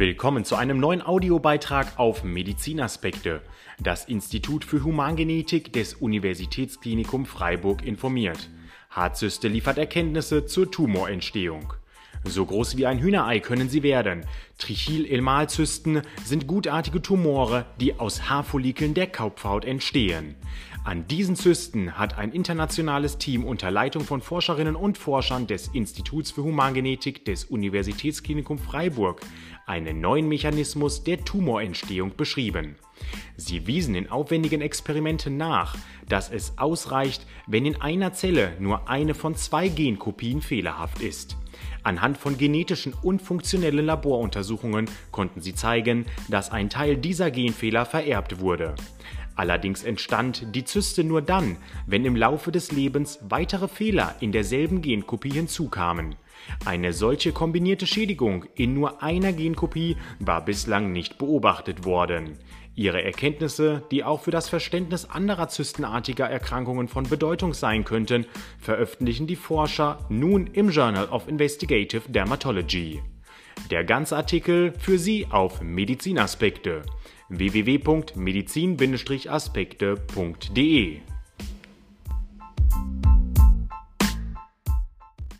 Willkommen zu einem neuen Audiobeitrag auf Medizinaspekte. Das Institut für Humangenetik des Universitätsklinikum Freiburg informiert. Hartzyste liefert Erkenntnisse zur Tumorentstehung. So groß wie ein Hühnerei können sie werden. Trichil-Ilmalzysten sind gutartige Tumore, die aus Haarfollikeln der Kopfhaut entstehen. An diesen Zysten hat ein internationales Team unter Leitung von Forscherinnen und Forschern des Instituts für Humangenetik des Universitätsklinikum Freiburg einen neuen Mechanismus der Tumorentstehung beschrieben. Sie wiesen in aufwendigen Experimenten nach, dass es ausreicht, wenn in einer Zelle nur eine von zwei Genkopien fehlerhaft ist. Anhand von genetischen und funktionellen Laboruntersuchungen konnten sie zeigen, dass ein Teil dieser Genfehler vererbt wurde. Allerdings entstand die Zyste nur dann, wenn im Laufe des Lebens weitere Fehler in derselben Genkopie hinzukamen. Eine solche kombinierte Schädigung in nur einer Genkopie war bislang nicht beobachtet worden. Ihre Erkenntnisse, die auch für das Verständnis anderer zystenartiger Erkrankungen von Bedeutung sein könnten, veröffentlichen die Forscher nun im Journal of Investigative Dermatology. Der ganze Artikel für Sie auf Medizinaspekte. www.medizin-aspekte.de